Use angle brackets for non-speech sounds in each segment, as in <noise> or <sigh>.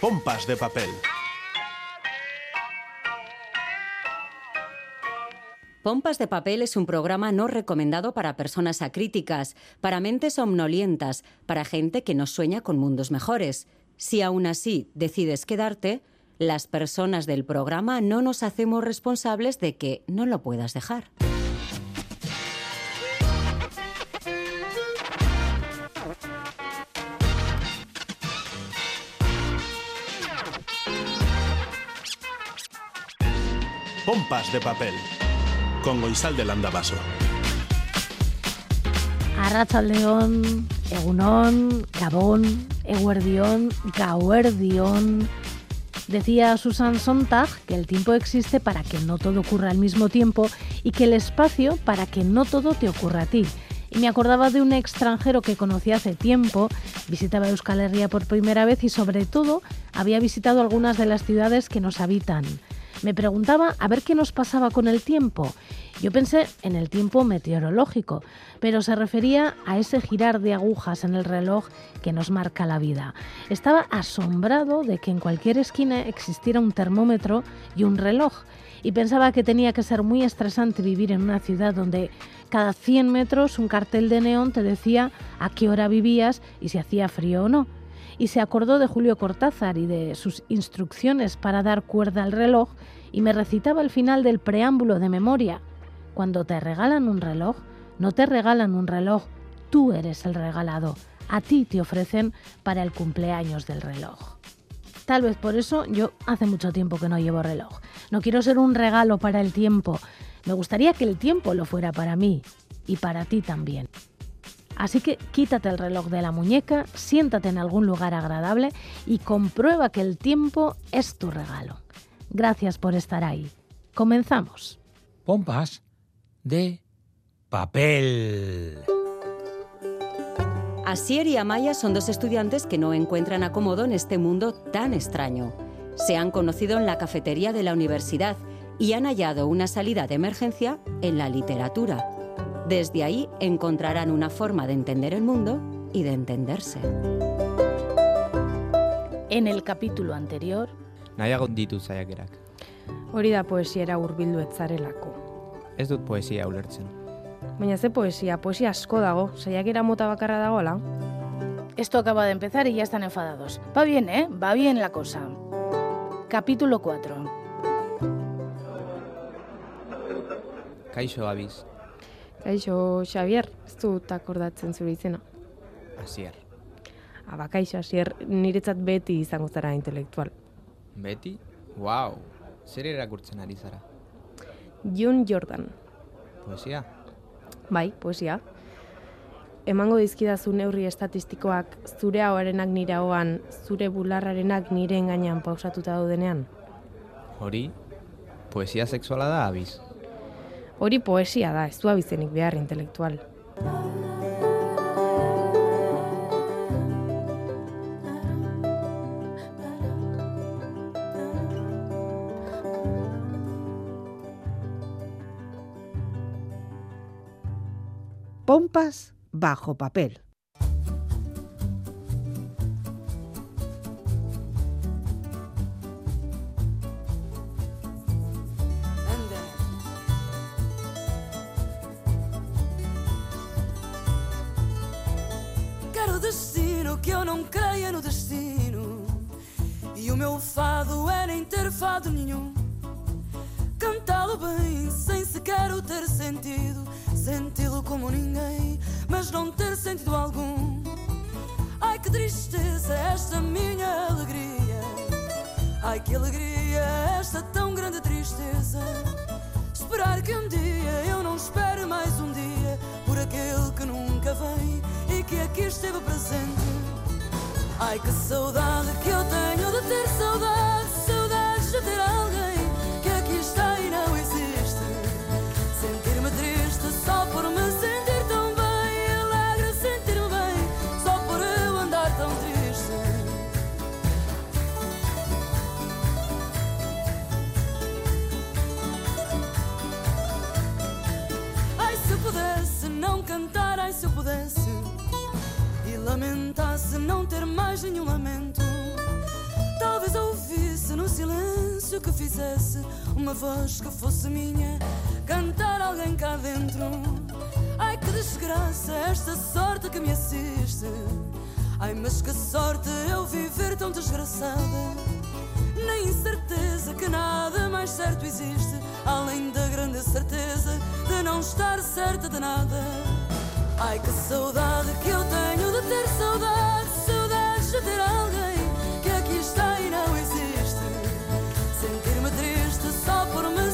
Pompas de papel. Pompas de Papel es un programa no recomendado para personas acríticas, para mentes somnolientas, para gente que no sueña con mundos mejores. Si aún así decides quedarte, las personas del programa no nos hacemos responsables de que no lo puedas dejar. Pompas de papel. Con Goizal del Andabaso. Arratsaldeon, Egunon, Gabón, Eguerdión, Gauerdión. Decía Susan Sontag que el tiempo existe para que no todo ocurra al mismo tiempo y que el espacio para que no todo te ocurra a ti. Y me acordaba de un extranjero que conocí hace tiempo, visitaba Euskal Herria por primera vez y sobre todo había visitado algunas de las ciudades que nos habitan. Me preguntaba a ver qué nos pasaba con el tiempo. Yo pensé en el tiempo meteorológico, pero se refería a ese girar de agujas en el reloj que nos marca la vida. Estaba asombrado de que en cualquier esquina existiera un termómetro y un reloj, y pensaba que tenía que ser muy estresante vivir en una ciudad donde cada 100 metros un cartel de neón te decía a qué hora vivías y si hacía frío o no y se acordó de Julio Cortázar y de sus instrucciones para dar cuerda al reloj y me recitaba el final del preámbulo de memoria. Cuando te regalan un reloj, no te regalan un reloj, tú eres el regalado. A ti te ofrecen para el cumpleaños del reloj. Tal vez por eso yo hace mucho tiempo que no llevo reloj. No quiero ser un regalo para el tiempo. Me gustaría que el tiempo lo fuera para mí y para ti también. Así que quítate el reloj de la muñeca, siéntate en algún lugar agradable y comprueba que el tiempo es tu regalo. Gracias por estar ahí. Comenzamos. Pompas de papel. Asier y Amaya son dos estudiantes que no encuentran acomodo en este mundo tan extraño. Se han conocido en la cafetería de la universidad y han hallado una salida de emergencia en la literatura. Desde ahí encontrarán una forma de entender el mundo y de entenderse. En el capítulo anterior, Nahiago ditu saiakerak. Hori da poesiera hurbildu ez zarelako. Ez dut poesia ulertzen. Baina ze poesia, poesia asko dago, saiakera mota bakarra dagoela. Esto acaba de empezar y ya están enfadados. Va bien, ¿eh? Va bien la cosa. Capítulo 4. Kaixo abiz, Kaixo, Xavier, ez dut akordatzen zure izena. hasier. Aba, kaixo, Asier, niretzat beti izango zara intelektual. Beti? Wow! Zer irakurtzen ari zara? June Jordan, Poesia? bai, poesia. Emango dizkidazu neurri estatistikoak zure ahoarenak nire ahoan, zure bularrarenak nire engainan pausatuta daudenean. Hori? Poesia sexuala da abiz. Hori poesia da, ez du abizenik behar intelektual. Pompas bajo papel. Ai que saudade que eu tenho de ter saudade, E lamentasse não ter mais nenhum lamento Talvez peito que fizesse uma voz que fosse minha, cantar alguém cá dentro. Ai que desgraça, esta sorte que me assiste. Ai, mas que sorte eu viver tão desgraçada. Na incerteza que nada mais certo existe, além da grande certeza de não estar certa de nada. Ai, que saudade que eu tenho de ter saudade, saudades de ter alguém que aqui está e não existe. Sentir-me triste só por me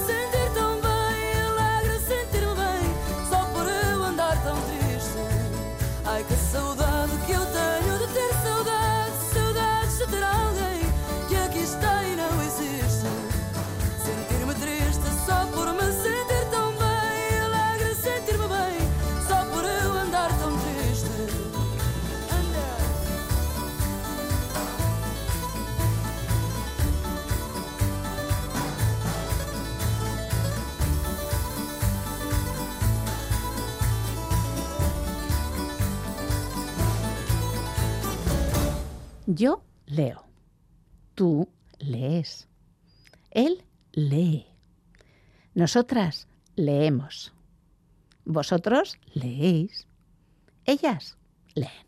Yo leo. Tú lees. Él lee. Nosotras leemos. Vosotros leéis. Ellas leen.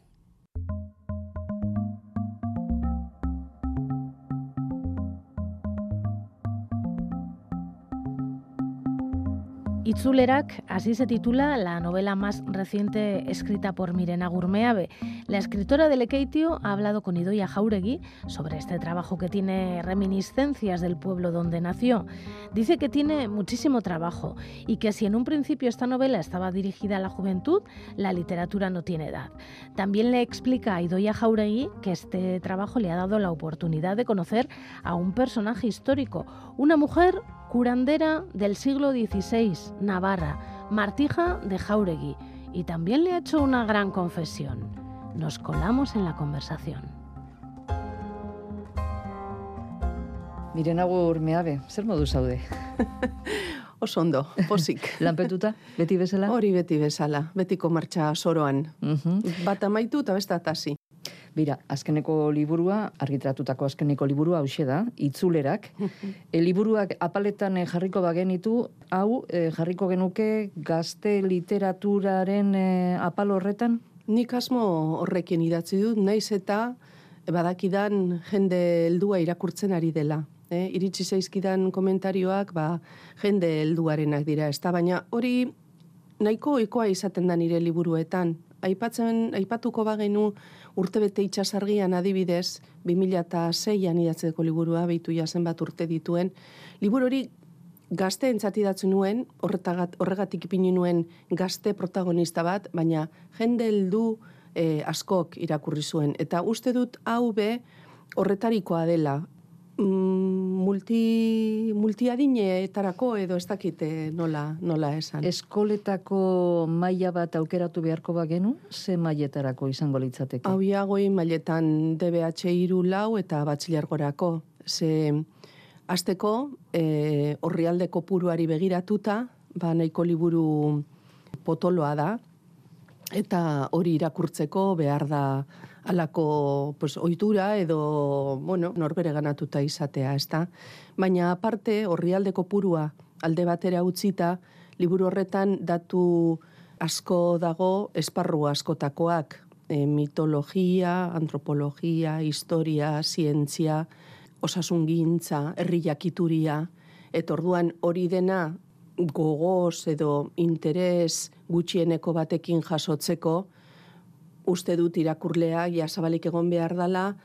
Itzulerak, así se titula la novela más reciente escrita por Mirena Gurmeave. La escritora de Lekeitio ha hablado con Idoia Jauregui sobre este trabajo que tiene reminiscencias del pueblo donde nació. Dice que tiene muchísimo trabajo y que si en un principio esta novela estaba dirigida a la juventud, la literatura no tiene edad. También le explica a Idoia Jauregui que este trabajo le ha dado la oportunidad de conocer a un personaje histórico, una mujer curandera del siglo XVI, Navarra, Martija de Jauregui, y también le ha hecho una gran confesión. Nos colamos en la conversación. Miren agur meabe, zer modu zaude? <laughs> Oso ondo, posik. <laughs> Lanpetuta, beti bezala? Hori beti bezala, betiko martxa soroan. Mhm. Bat amaitu eta beste atasi. Bira, azkeneko liburua, argitratutako azkeneko liburua hause da, itzulerak. <laughs> e, liburuak apaletan eh, jarriko bagenitu, hau eh, jarriko genuke gazte literaturaren eh, apal horretan? Nik asmo horrekin idatzi dut, naiz eta badakidan jende heldua irakurtzen ari dela. E, iritsi zaizkidan komentarioak, ba, jende helduarenak dira, ez da, baina hori nahiko ohikoa izaten da nire liburuetan. Aipatzen, aipatuko bagenu urtebete itxasargian adibidez, 2006an idatzeko liburua, behitu jazen bat urte dituen, liburu hori gazte entzatidatzen nuen, horregatik ipini nuen gazte protagonista bat, baina jende heldu eh, askok irakurri zuen. Eta uste dut hau be horretarikoa dela. Mm, multi, multiadineetarako edo ez dakite nola, nola esan. Eskoletako maila bat aukeratu beharko bagenu, ze mailetarako izango litzateke? Hau goi mailetan DBH iru lau eta batxilergorako. Ze azteko, e, horrialde kopuruari begiratuta, ba nahiko liburu potoloa da, eta hori irakurtzeko behar da alako pues, ohitura edo bueno, norbere ganatuta izatea, ezta? Baina aparte, horrialde kopurua alde batera utzita, liburu horretan datu asko dago esparru askotakoak, e, mitologia, antropologia, historia, zientzia, osasungintza, herri jakituria, eta orduan hori dena gogoz edo interes gutxieneko batekin jasotzeko, uste dut irakurlea ja zabalik egon behar dela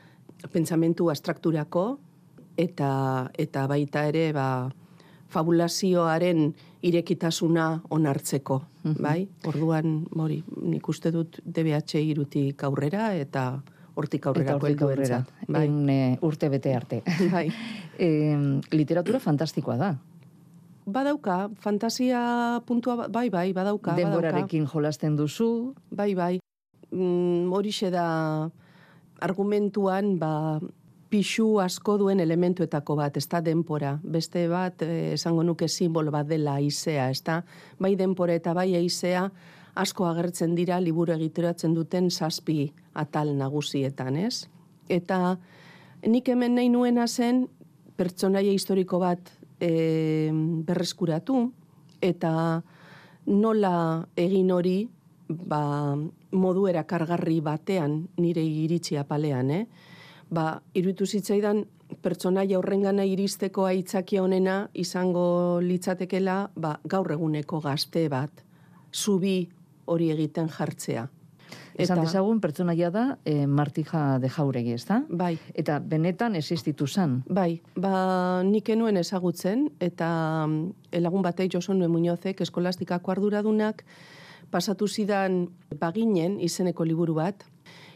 pentsamentu abstrakturako eta eta baita ere ba fabulazioaren irekitasuna onartzeko, bai? Orduan, hori, nik uste dut DBH irutik aurrera eta hortik aurrera Eta hortik aurrera, bai. en, e, urte bete arte. <laughs> bai. e, literatura fantastikoa da. Badauka, fantasia puntua, ba- bai, bai, badauka, badauka. Denborarekin jolasten duzu, Bai, bai. Mm, horixe da argumentuan, ba, pixu asko duen elementuetako bat, ez da denpora. Beste bat, eh, esango nuke simbolo bat dela aizea, ez da? Bai denpora eta bai aizea asko agertzen dira liburu egiteratzen duten zazpi atal nagusietan, ez? Eta nik hemen nahi nuena zen pertsonaia historiko bat e, berreskuratu, eta nola egin hori ba, modu erakargarri batean nire iritsi apalean, eh? Ba, iruditu zitzaidan pertsonaia horrengana iristeko aitzakia honena izango litzatekela ba, gaur eguneko gazte bat, zubi hori egiten jartzea. Esan dezagun pertsonaia da e, Martija de Jauregi, ezta? Bai. Eta benetan existitu zan. Bai, ba nik enuen ezagutzen eta mm, elagun batek Joson Nue Muñozek eskolastikako arduradunak pasatu zidan baginen izeneko liburu bat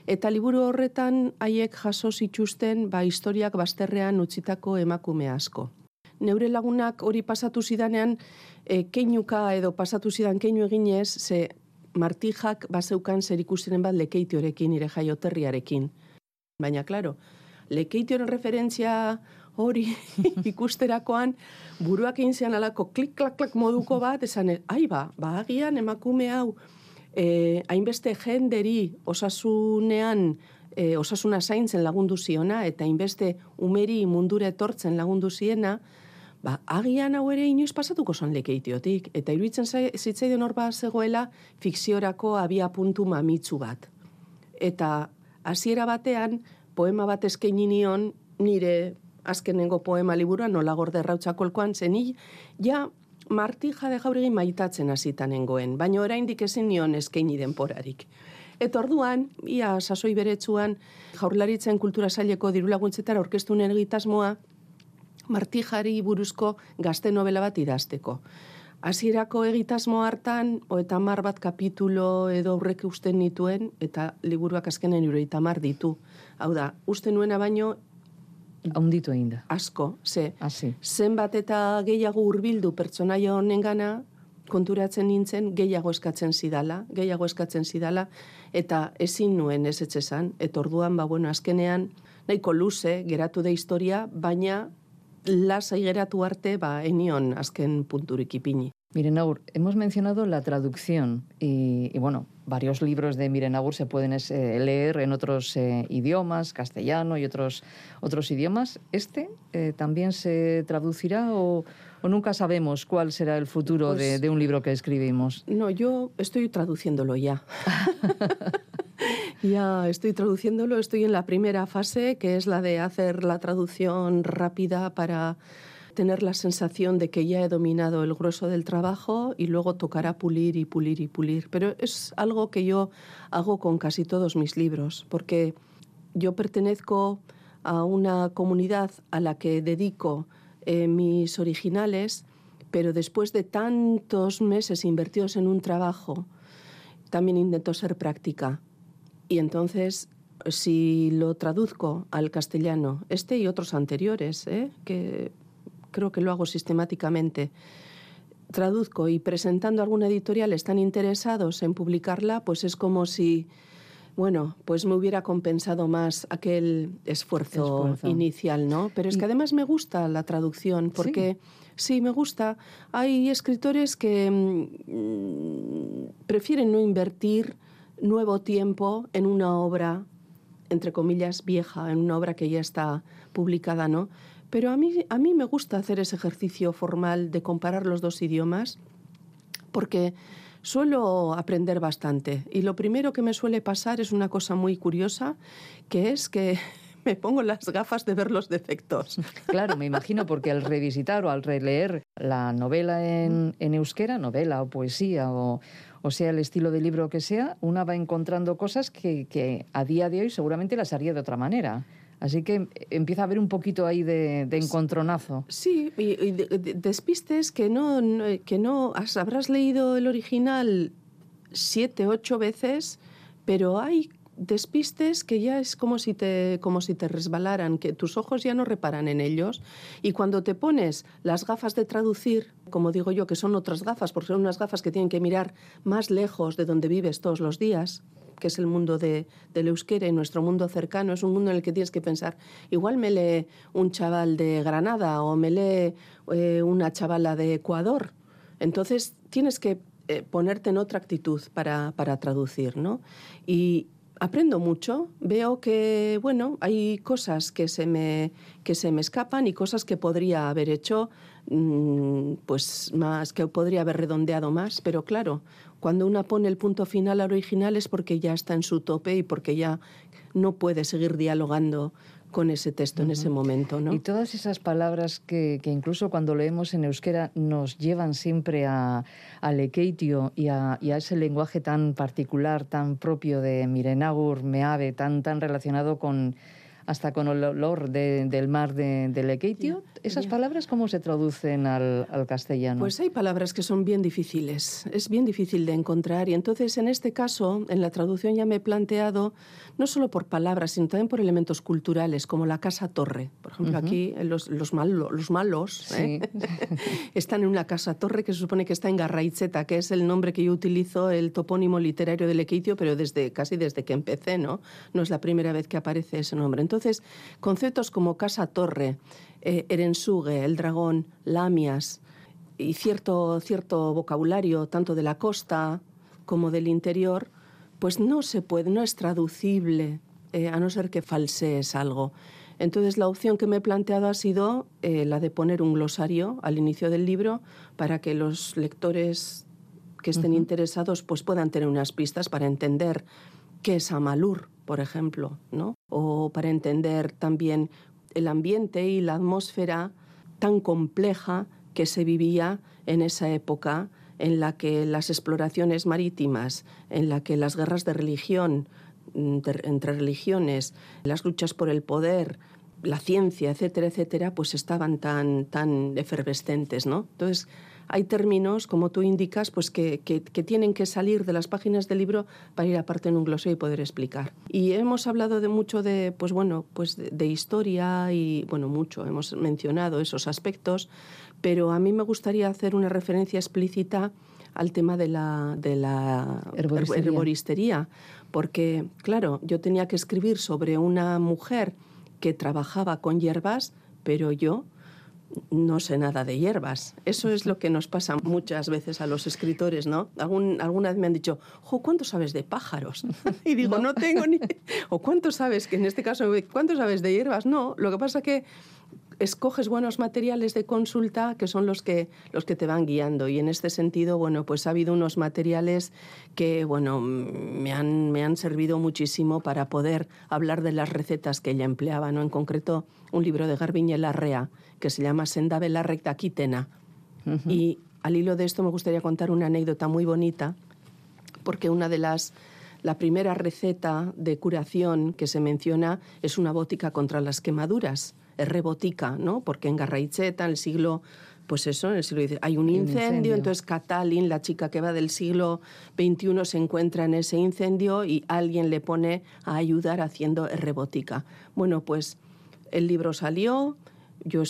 eta liburu horretan haiek jaso zituzten ba historiak bazterrean utzitako emakume asko. Neure lagunak hori pasatu zidanean e, keinuka edo pasatu zidan keinu eginez, ze martijak baseukan zer ikusiren bat lekeitiorekin, nire jaioterriarekin. Baina, klaro, lekeitioren referentzia hori <laughs> ikusterakoan, buruak egin zean alako klik-klak-klak moduko bat, esan, ai ba, ba agian emakume hau, eh, hainbeste jenderi osasunean, eh, osasuna zaintzen lagundu ziona, eta hainbeste umeri mundure etortzen lagundu ziena, ba, agian hau ere inoiz pasatuko son lekeitiotik, eta iruditzen zitzaiden hor bat zegoela fikziorako abia puntu mamitzu bat. Eta hasiera batean, poema bat eskaini nion nire azkenengo poema liburua nola gorde errautzakolkoan zen ja martija de jauregi maitatzen hasitan nengoen, baina oraindik ezin nion eskaini denporarik. Eta orduan, ia sasoi beretsuan, jaurlaritzen kultura saileko dirulaguntzetara orkestu egitasmoa, martijari buruzko gazte novela bat idazteko. Hasierako egitasmo hartan, oeta mar bat kapitulo edo aurrek usten nituen, eta liburuak azkenen iroita mar ditu. Hau da, uste nuena baino... Haunditu egin da. Asko, ze. Asi. Zenbat eta gehiago hurbildu pertsonaia honen gana, konturatzen nintzen, gehiago eskatzen zidala, gehiago eskatzen zidala, eta ezin nuen ez etxesan, eta orduan, ba, bueno, azkenean, nahiko luze, geratu da historia, baina lasai geratu arte, ba, enion azken punturik ipini. Miren Agur, hemos mencionado la traducción y, y bueno, varios libros de Miren Agur se pueden eh, leer en otros eh, idiomas, castellano y otros, otros idiomas. ¿Este eh, también se traducirá o, o, nunca sabemos cuál será el futuro pues, de, de, un libro que escribimos? No, yo estoy traduciéndolo ya. <laughs> <laughs> ya estoy traduciéndolo, estoy en la primera fase, que es la de hacer la traducción rápida para tener la sensación de que ya he dominado el grueso del trabajo y luego tocará pulir y pulir y pulir. Pero es algo que yo hago con casi todos mis libros, porque yo pertenezco a una comunidad a la que dedico eh, mis originales, pero después de tantos meses invertidos en un trabajo, también intento ser práctica. Y entonces, si lo traduzco al castellano, este y otros anteriores, ¿eh? que creo que lo hago sistemáticamente, traduzco y presentando alguna editorial están interesados en publicarla, pues es como si, bueno, pues me hubiera compensado más aquel esfuerzo, esfuerzo. inicial, ¿no? Pero es que además me gusta la traducción, porque sí, sí me gusta. Hay escritores que mmm, prefieren no invertir nuevo tiempo en una obra, entre comillas, vieja, en una obra que ya está publicada, ¿no? Pero a mí, a mí me gusta hacer ese ejercicio formal de comparar los dos idiomas porque suelo aprender bastante. Y lo primero que me suele pasar es una cosa muy curiosa, que es que <laughs> me pongo las gafas de ver los defectos. <laughs> Claro, me imagino, porque al revisitar o al releer la novela en, en euskera, novela o poesía o, o sea el estilo de libro que sea, una va encontrando cosas que, que a día de hoy seguramente las haría de otra manera. Así que empieza a haber un poquito ahí de, de encontronazo. Sí, y, y de, de, despistes que no, que no habrás leído el original siete, ocho veces, pero hay despistes que ya es como si te como si te resbalaran, que tus ojos ya no reparan en ellos y cuando te pones las gafas de traducir, como digo yo, que son otras gafas, porque son unas gafas que tienen que mirar más lejos de donde vives todos los días, que es el mundo de, del euskera y nuestro mundo cercano, es un mundo en el que tienes que pensar, igual me lee un chaval de Granada o me lee eh, una chavala de Ecuador. Entonces tienes que eh, ponerte en otra actitud para, para traducir, ¿no? Y, aprendo mucho, veo que, bueno, hay cosas que se me, que se me escapan y cosas que podría haber hecho, mm, pues más, que podría haber redondeado más, pero claro, cuando una pone el punto final al original es porque ya está en su tope y porque ya no puede seguir dialogando con ese texto en ese momento. ¿no? Y todas esas palabras que, que, incluso cuando leemos en euskera nos llevan siempre a, al ekeitio y a, y a, ese lenguaje tan particular, tan propio de Mirenagur, Meave, tan, tan relacionado con hasta con el olor de, del mar de, de Lekeitio. ¿Esas palabras cómo se traducen al, al, castellano? Pues hay palabras que son bien difíciles, es bien difícil de encontrar y entonces en este caso, en la traducción ya me he planteado, no solo por palabras, sino también por elementos culturales, como la casa-torre. Por ejemplo, uh -huh. aquí los, los, malo, los malos ¿eh? <laughs> están en una casa-torre que se supone que está en Garraitzeta, que es el nombre que yo utilizo, el topónimo literario de Lekeitio, pero desde, casi desde que empecé, ¿no? No es la primera vez que aparece ese nombre. Entonces, entonces, conceptos como casa-torre, eh, Erensuge, el dragón, lamias y cierto, cierto vocabulario, tanto de la costa como del interior, pues no se puede, no es traducible, eh, a no ser que falsees algo. Entonces, la opción que me he planteado ha sido eh, la de poner un glosario al inicio del libro para que los lectores que estén uh -huh. interesados pues puedan tener unas pistas para entender qué es Amalur, por ejemplo, ¿no? O para entender también el ambiente y la atmósfera tan compleja que se vivía en esa época en la que las exploraciones marítimas, en la que las guerras de religión de, entre religiones, las luchas por el poder, la ciencia, etcétera, etcétera, pues estaban tan, tan efervescentes, ¿no? Entonces, hay términos, como tú indicas, pues que, que, que, tienen que salir de las páginas del libro para ir aparte en un glosario y poder explicar. Y hemos hablado de mucho de, pues bueno, pues de, de, historia y, bueno, mucho, hemos mencionado esos aspectos, pero a mí me gustaría hacer una referencia explícita al tema de la, de la herboristería. herboristería, porque, claro, yo tenía que escribir sobre una mujer que trabajaba con hierbas, pero yo no sé nada de hierbas. Eso es lo que nos pasa muchas veces a los escritores, ¿no? Algún, alguna vez me han dicho, jo, ¿cuánto sabes de pájaros? <laughs> Y digo, no. no tengo ni... <laughs> O ¿cuánto sabes, que en este caso, ¿cuánto sabes de hierbas? No, lo que pasa que escoges buenos materiales de consulta que son los que, los que te van guiando. Y en este sentido, bueno, pues ha habido unos materiales que, bueno, me han, me han servido muchísimo para poder hablar de las recetas que ella empleaba, ¿no? En concreto, un libro de Garbiñe Larrea que se llama Senda Vela Recta Quitena. Uh -huh. Y al hilo de esto me gustaría contar una anécdota muy bonita, porque una de las la primera receta de curación que se menciona es una bótica contra las quemaduras, es rebotica, ¿no? Porque en Garraicheta, en el siglo, pues eso, en el siglo XIX, hay un incendio, incendio, entonces Catalin, la chica que va del siglo XXI, se encuentra en ese incendio y alguien le pone a ayudar haciendo rebotica. Bueno, pues el libro salió, yo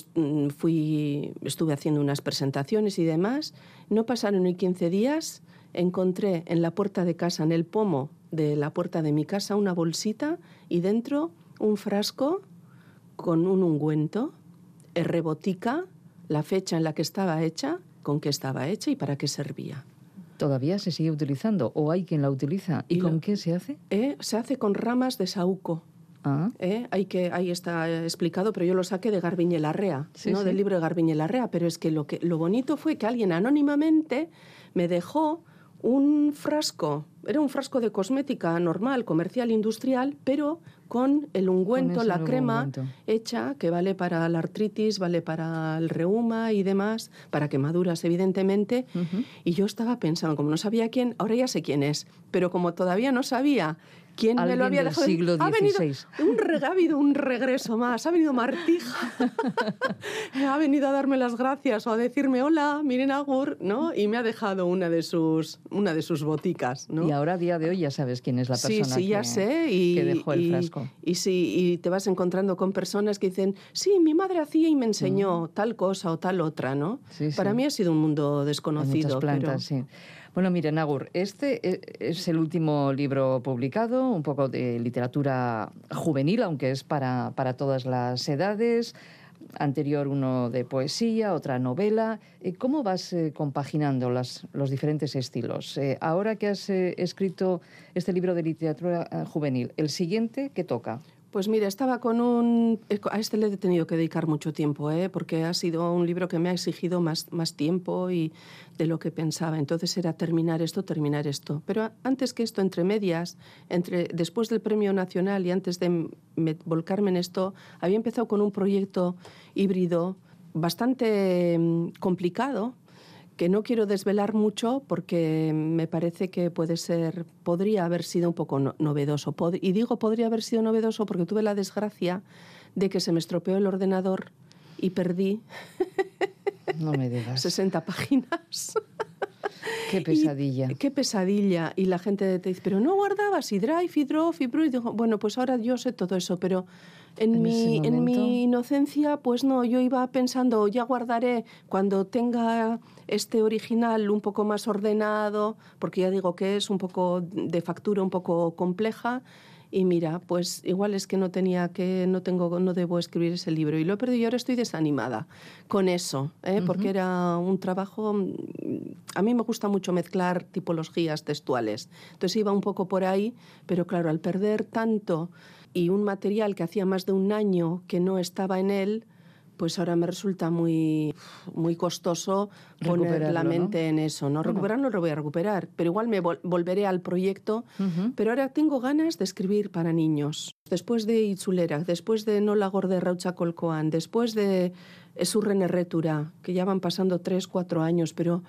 fui, estuve haciendo unas presentaciones y demás, no pasaron ni 15 días, encontré en la puerta de casa, en el pomo de la puerta de mi casa, una bolsita y dentro un frasco con un ungüento, rebotica, la fecha en la que estaba hecha, con qué estaba hecha y para qué servía. ¿Todavía se sigue utilizando o hay quien la utiliza? ¿Y, y con lo, qué se hace? Eh, se hace con ramas de saúco. Ah. ¿Eh? Hay que, ahí está explicado, pero yo lo saqué de Garbiñe Larrea, sí, ¿no? Sí. del libro de Garbiñe Larrea, pero es que lo, que lo bonito fue que alguien anónimamente me dejó un frasco, era un frasco de cosmética normal, comercial, industrial, pero con el ungüento, con la crema ungüento. hecha, que vale para la artritis, vale para el reuma y demás, para quemaduras, evidentemente. Uh -huh. Y yo estaba pensando, como no sabía quién, ahora ya sé quién es, pero como todavía no sabía quién me lo había del dejado. siglo ha venido un, reg- ha habido un regreso más, ha venido Martija, <laughs> ha venido a darme las gracias o a decirme hola, miren Agur, ¿no? Y me ha dejado una de sus, una de sus boticas, ¿no? Y ahora a día de hoy ya sabes quién es la Sí, persona sí, que, ya sé. Y, que dejó el y- frasco. Y, sí, y te vas encontrando con personas que dicen, sí, mi madre hacía y me enseñó tal cosa o tal otra, ¿no? Mm. Sí, sí. Para mí ha sido un mundo Hay desconocido. muchas plantas, pero- sí. Bueno, miren, Agur, este e- es el último libro publicado, un poco de literatura juvenil, aunque es para, para todas las edades. anterior uno de poesía, otra novela. Eh, ¿Cómo vas eh, compaginando las, los diferentes estilos? Eh, ahora que has eh, escrito este libro de literatura eh, juvenil, ¿el siguiente qué toca? Pues mira, estaba con un... eh, A este le he tenido que dedicar mucho tiempo, ¿eh? porque ha sido un libro que me ha exigido más, más tiempo y de lo que pensaba. Entonces era terminar esto, terminar esto. Pero antes que esto, entre medias, entre, después del Premio Nacional y antes de volcarme en esto, había empezado con un proyecto híbrido bastante mm, complicado, que no quiero desvelar mucho porque me parece que puede ser, podría haber sido un poco no- novedoso. Pod- y digo podría haber sido novedoso porque tuve la desgracia de que se me estropeó el ordenador y perdí <laughs> No me digas. 60 páginas. <laughs> Qué pesadilla. Qué pesadilla. Y la gente te dice, pero no guardabas y Drive y Drop y Bru. Y digo, bueno, pues ahora yo sé todo eso, pero en, En mi, en mi inocencia, pues no, yo iba pensando, ya guardaré cuando tenga este original un poco más ordenado, porque ya digo que es un poco de factura un poco compleja. Y mira, pues igual es que no tenía que, no tengo, no debo escribir ese libro. Y lo he perdido y ahora estoy desanimada con eso, ¿eh? porque Ujú. era un trabajo. A mí me gusta mucho mezclar tipologías textuales. Entonces iba un poco por ahí, pero claro, al perder tanto y un material que hacía más de un año que no estaba en él, pues ahora me resulta muy, muy costoso poner la ¿no? mente en eso. No Bueno. recuperarlo lo voy a recuperar, pero igual me vol- volveré al proyecto. Pero ahora tengo ganas de escribir para niños. Después de Itzulera, después de Nola Gorde Raucha Colcoan, después de Esurren Erretura, que ya van pasando tres, cuatro años, pero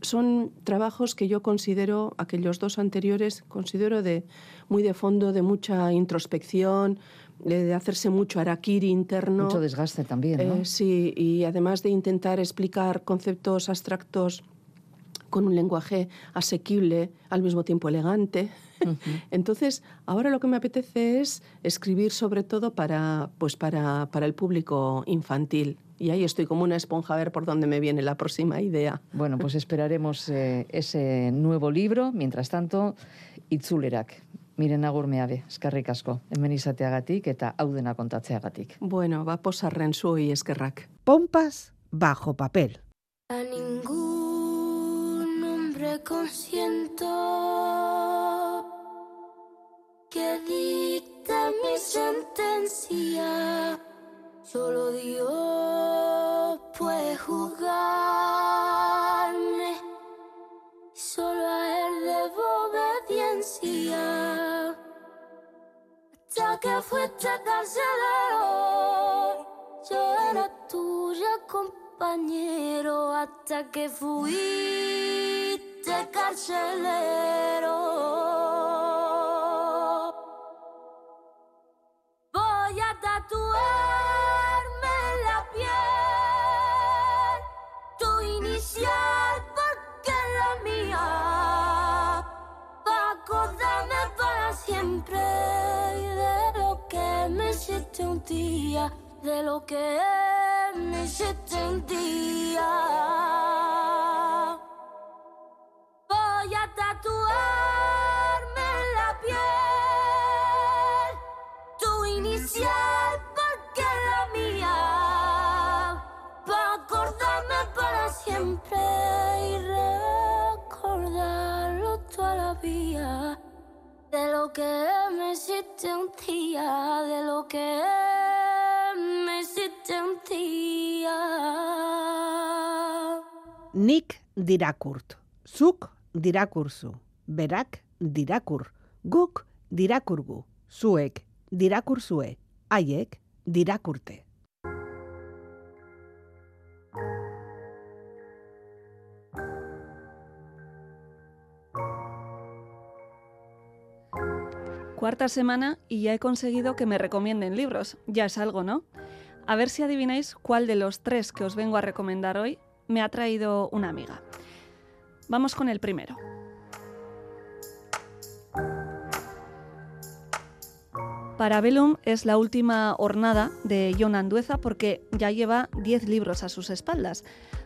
son trabajos que yo considero, aquellos dos anteriores, considero de muy de fondo, de mucha introspección, de, hacerse mucho araquiri interno. Mucho desgaste también, ¿no? Eh, sí, y además de intentar explicar conceptos abstractos con un lenguaje asequible, al mismo tiempo elegante. <laughs> Entonces, ahora lo que me apetece es escribir sobre todo para, pues para, para el público infantil. Y ahí estoy como una esponja a ver por dónde me viene la próxima idea. Bueno, pues esperaremos eh, ese nuevo libro. Mientras tanto, itzulerak. Miren agurmeabe, eskerrik asko. Hemen izateagatik eta hau dena kontatzeagatik. Bueno, va posarren y eskerrak. Pompas bajo papel. A ningún hombre consiento que dicta mi sentencia. Solo Dios puede juzgarme. Solo a Él debo obediencia. Hasta que fuiste carcelero, yo era tuya, compañero. Hasta que fuiste carcelero. Voy a tatuarme en la piel tu inicial porque es la mía. Pa' acordarme para siempre de lo que me hiciste un día, de lo que me hiciste un día. Voy a tatuarme en la piel tu inicial porque la mía. Para acordarme para siempre y recordarlo toda la vida. De lo que me hiciste un día, de lo que Nik dirakurt. Zuk dirakurzu. Berak dirakur. Guk dirakurgu. Zuek dirakurzue. Haiek dirakurte. Cuarta semana y ya he conseguido que me recomienden libros. Ya es algo, ¿no? A ver si adivináis cuál de los tres que os vengo a recomendar hoy me ha traído una amiga. Vamos con el primero. Parabellum es la última hornada de John Andueza porque ya lleva 10 libros a sus espaldas.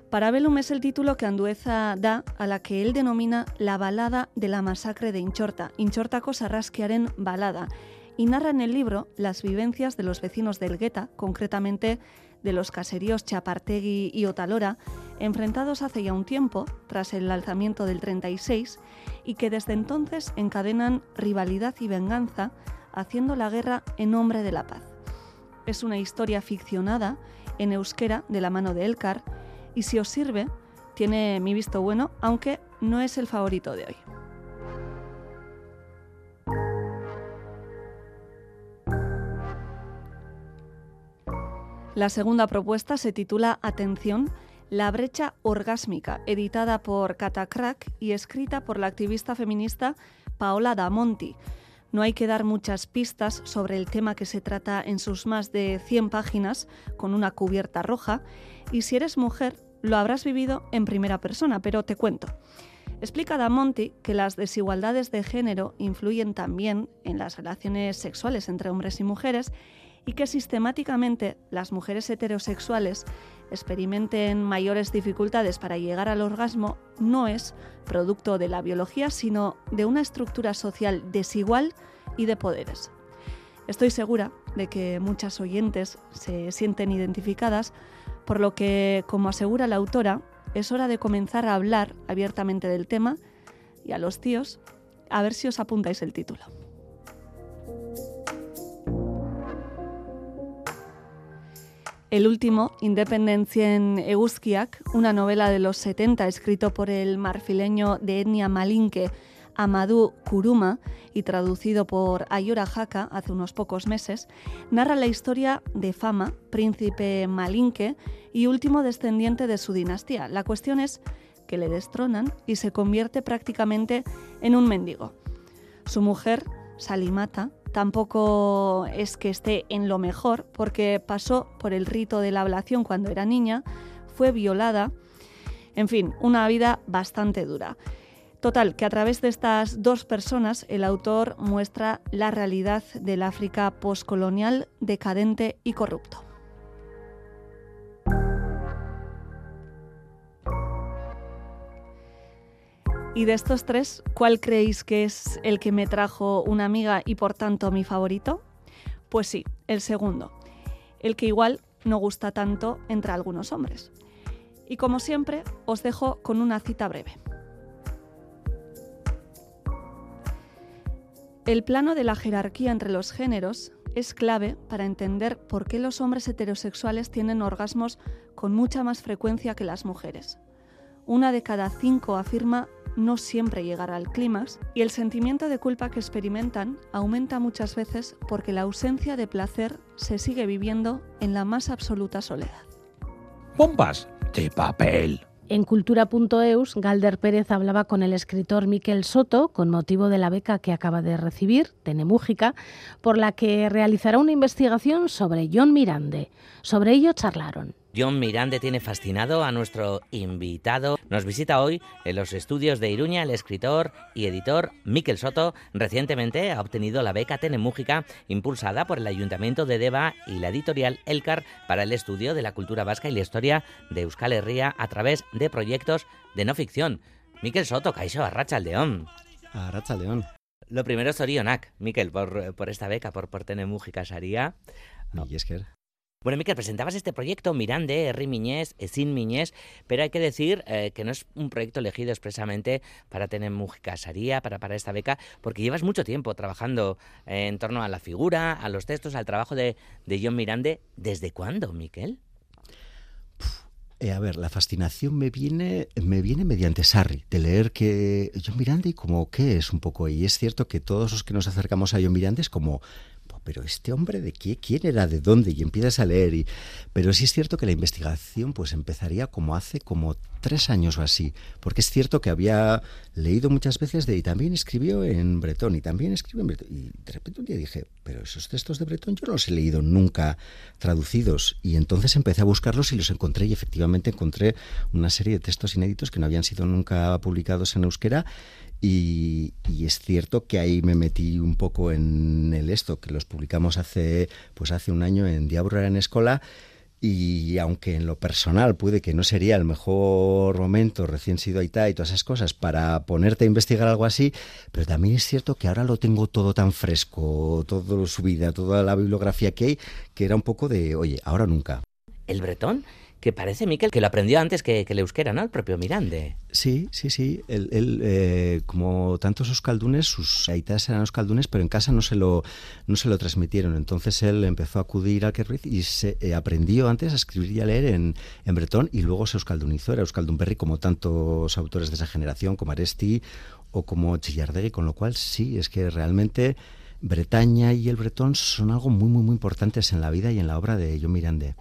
Parabellum es el título que Andueza da a la que él denomina la balada de la masacre de Inchorta, Inchortako sarrasquiaren balada, y narra en el libro las vivencias de los vecinos del Gueta, concretamente de los caseríos Chapartegui y Otalora, enfrentados hace ya un tiempo, tras el alzamiento del 36, y que desde entonces encadenan rivalidad y venganza, haciendo la guerra en nombre de la paz. Es una historia ficcionada en euskera de la mano de Elkar, y si os sirve, tiene mi visto bueno, aunque no es el favorito de hoy. La segunda propuesta se titula Atención, la brecha orgásmica, editada por Catacrack y escrita por la activista feminista Paola Damonti. No hay que dar muchas pistas sobre el tema que se trata en sus más de 100 páginas, con una cubierta roja, y si eres mujer, lo habrás vivido en primera persona, pero te cuento. Explica Damonti que las desigualdades de género influyen también en las relaciones sexuales entre hombres y mujeres y que sistemáticamente las mujeres heterosexuales experimenten mayores dificultades para llegar al orgasmo no es producto de la biología, sino de una estructura social desigual y de poderes. Estoy segura de que muchas oyentes se sienten identificadas, por lo que, como asegura la autora, es hora de comenzar a hablar abiertamente del tema y a los tíos, a ver si os apuntáis el título. El último, en Eguzkiak, una novela de los 70 escrito por el marfileño de etnia malinque Amadou Kuruma y traducido por Ayora Haka hace unos pocos meses, narra la historia de Fama, príncipe malinque y último descendiente de su dinastía. La cuestión es que le destronan y se convierte prácticamente en un mendigo. Su mujer, Salimata, tampoco es que esté en lo mejor, porque pasó por el rito de la ablación cuando era niña, fue violada, en fin, una vida bastante dura. Total, que a través de estas dos personas el autor muestra la realidad del África postcolonial, decadente y corrupto. Y de estos tres, ¿cuál creéis que es el que me trajo una amiga y por tanto mi favorito? Pues sí, el segundo, el que igual no gusta tanto entre algunos hombres. Y como siempre, os dejo con una cita breve. El plano de la jerarquía entre los géneros es clave para entender por qué los hombres heterosexuales tienen orgasmos con mucha más frecuencia que las mujeres. Una de cada cinco afirma no siempre llegará al clímax y el sentimiento de culpa que experimentan aumenta muchas veces porque la ausencia de placer se sigue viviendo en la más absoluta soledad. Bombas de papel. En cultura.eus, Galder Pérez hablaba con el escritor Miquel Soto con motivo de la beca que acaba de recibir, Tenemújica, por la que realizará una investigación sobre John Mirande. Sobre ello charlaron. John Mirande tiene fascinado a nuestro invitado. Nos visita hoy en los estudios de Iruña el escritor y editor Miquel Soto. Recientemente ha obtenido la beca Tenemújica impulsada por el Ayuntamiento de Deva y la editorial Elcar para el estudio de la cultura vasca y la historia de Euskal Herria a través de proyectos de no ficción. Miquel Soto, Caixo, Arracha León. Arracha León. Lo primero es Orionak, Miquel, por, por esta beca, por, por Tenemújica Saría. Bueno, Miquel, presentabas este proyecto Mirande, Herri Miñés, Esin Miñés, pero hay que decir eh, que no es un proyecto elegido expresamente para tener música saría, para, para esta beca, porque llevas mucho tiempo trabajando eh, en torno a la figura, a los textos, al trabajo de, de John Mirande. ¿Desde cuándo, Miquel? Eh, a ver, la fascinación me viene, me viene mediante Sarri, de leer que John Miranda y como qué es un poco. Y es cierto que todos los que nos acercamos a John Miranda es como, pero este hombre de qué, quién era, de dónde, y empiezas a leer. Y, pero sí es cierto que la investigación pues empezaría como hace como tres años o así, porque es cierto que había leído muchas veces de, y también escribió en bretón, y también escribió en bretón, y de repente un día dije, pero esos textos de bretón yo no los he leído nunca traducidos, y entonces empecé a buscarlos y los encontré, y efectivamente encontré una serie de textos inéditos que no habían sido nunca publicados en euskera, y, es cierto que ahí me metí un poco en el esto, que los publicamos hace, pues hace un año en Diablo en Escola. Y aunque en lo personal puede que no sería el mejor momento, recién sido Aitá y todas esas cosas, para ponerte a investigar algo así, pero también es cierto que ahora lo tengo todo tan fresco, todo su vida, toda la bibliografía que hay, que era un poco de, oye, ahora nunca. el bretón, que parece, Miquel, que lo aprendió antes que, que el euskera, ¿no? Propio Mirande. Sí, sí, sí. Él, él, eh, como tantos euskaldunes, sus aitas eran euskaldunes, pero en casa no se lo, no se lo transmitieron. Entonces él empezó a acudir al Kerriz y se eh, aprendió antes a escribir y a leer en, en bretón y luego se euskaldunizó. Era euskaldunberri como tantos autores de esa generación, como Aresti o como Chillardegui, con lo cual sí, es que realmente Bretaña y el bretón son algo muy, muy, muy importantes en la vida y en la obra de John Mirande.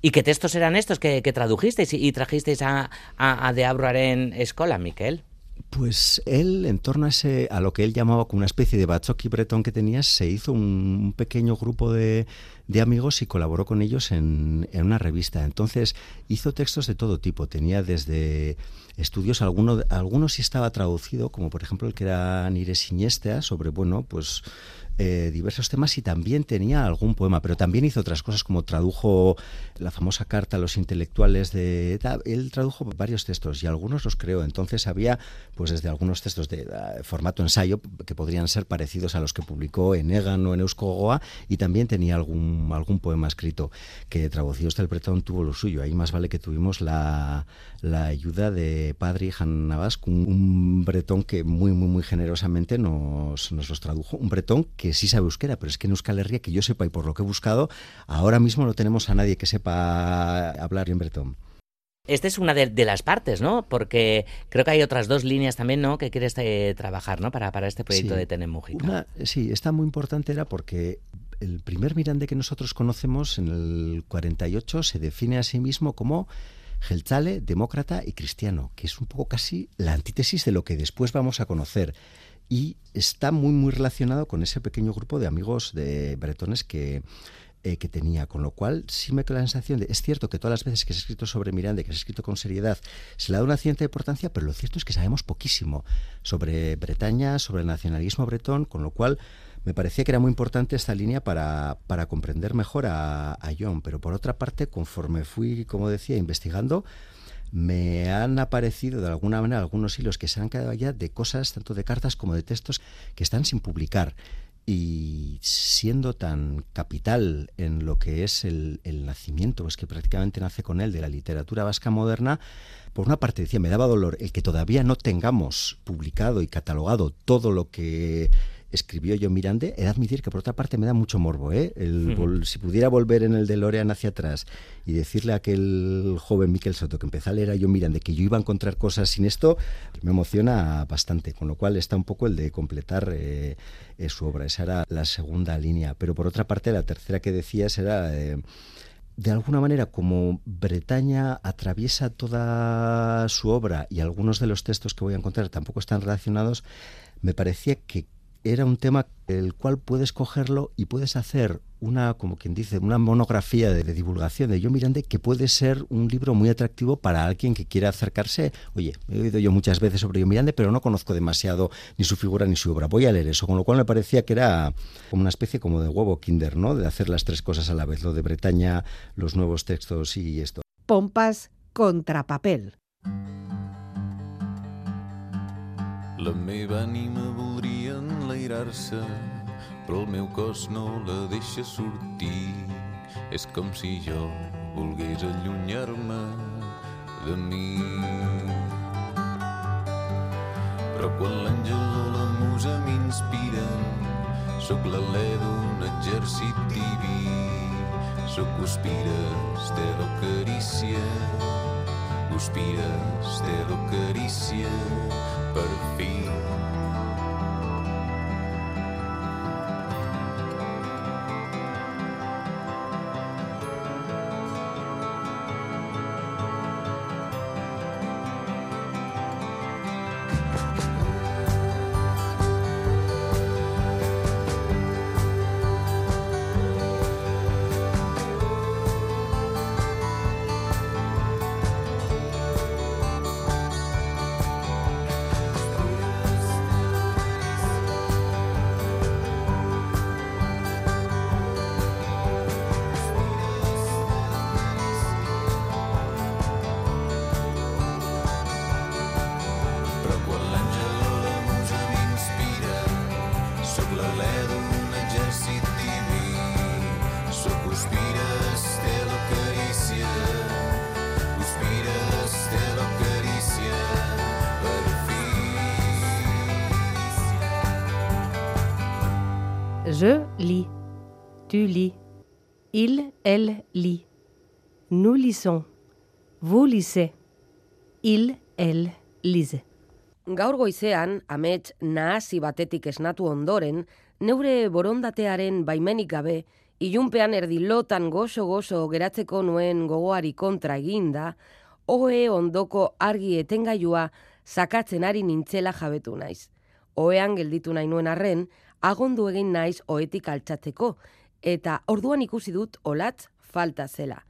¿Y qué textos eran estos que, tradujisteis y, trajisteis a, a, a De Abroaren Escola, Miquel? Pues él, en torno a, ese, a lo que él llamaba como una especie de bachoqui bretón que tenía, se hizo un pequeño grupo de, de, amigos y colaboró con ellos en, en, una revista. Entonces hizo textos de todo tipo. Tenía desde estudios, alguno, algunos sí estaba traducido, como por ejemplo el que era Nire Siniestea, sobre, bueno, pues eh, diversos temas y también tenía algún poema, pero también hizo otras cosas como tradujo la famosa carta a los intelectuales de él tradujo varios textos y algunos los creó, entonces había pues desde algunos textos de, de formato ensayo que podrían ser parecidos a los que publicó en Egan o en Euskogoa y también tenía algún algún poema escrito que traducido hasta el bretón tuvo lo suyo, ahí más vale que tuvimos la, la ayuda de Padre Han Navas, un, un bretón que muy muy muy generosamente nos, nos los tradujo, un bretón que sí sabe euskera, pero es que en Euskal Herria, que yo sepa y por lo que he buscado, ahora mismo no tenemos a nadie que sepa hablar en bretón. Esta es una de, de, las partes, ¿no? Porque creo que hay otras dos líneas también, ¿no? Que quieres eh, trabajar, ¿no? Para, para este proyecto sí, de Tenemújica. Una, sí, esta muy importante era porque el primer Mirande que nosotros conocemos en el 48 se define a sí mismo como Geltzale, demócrata y cristiano, que es un poco casi la antítesis de lo que después vamos a conocer. Y está muy muy relacionado con ese pequeño grupo de amigos de bretones que eh, que tenía, con lo cual sí me queda la sensación de, es cierto que todas las veces que se ha escrito sobre Miranda, que se ha escrito con seriedad, se le da una cierta importancia, pero lo cierto es que sabemos poquísimo sobre Bretaña, sobre el nacionalismo bretón, con lo cual me parecía que era muy importante esta línea para, para comprender mejor a, John, pero por otra parte, conforme fui, como decía, investigando, me han aparecido de alguna manera algunos hilos que se han quedado allá de cosas, tanto de cartas como de textos, que están sin publicar. Y siendo tan capital en lo que es el, el nacimiento, pues que prácticamente nace con él, de la literatura vasca moderna, por una parte decía, me daba dolor el que todavía no tengamos publicado y catalogado todo lo que escribió John Mirande, he de admitir que por otra parte me da mucho morbo, ¿eh? El, vol, si pudiera volver en el DeLorean hacia atrás y decirle a aquel joven Miquel Soto que empezó a leer a John Mirande que yo iba a encontrar cosas sin esto, me emociona bastante, con lo cual está un poco el de completar eh, eh, su obra, esa era la segunda línea, pero por otra parte la tercera que decías era... Eh, de alguna manera, como Bretaña atraviesa toda su obra y algunos de los textos que voy a encontrar tampoco están relacionados, me parecía que era un tema el cual puedes cogerlo y puedes hacer una, como quien dice, una monografía de, divulgación de John Miranda que puede ser un libro muy atractivo para alguien que quiera acercarse. Oye, he oído yo muchas veces sobre John Miranda, pero no conozco demasiado ni su figura ni su obra. Voy a leer eso, con lo cual me parecía que era como una especie como de huevo kinder, ¿no? De hacer las tres cosas a la vez, lo de Bretaña, los nuevos textos y esto. Pompas contra papel. La meva ànima voldria enlairar-se, però el meu cos no la deixa sortir. És com si jo volgués allunyar-me de mi. Però quan l'àngel o la musa m'inspiren, sóc l'alè d'un exèrcit diví. Sóc guspires, dedo carícia, guspires, dedo carícia, but a feels Lisez. Il, elle lise. Gaur goizean, amets nahasi batetik esnatu ondoren, neure borondatearen baimenik gabe, ilunpean erdilotan gozo-gozo geratzeko nuen gogoari kontra eginda, oe ondoko argi etengailua sakatzen ari nintzela jabetu naiz. Oean gelditu nahi nuen arren, agondu egin naiz oetik altxatzeko, eta orduan ikusi dut olatz falta zela.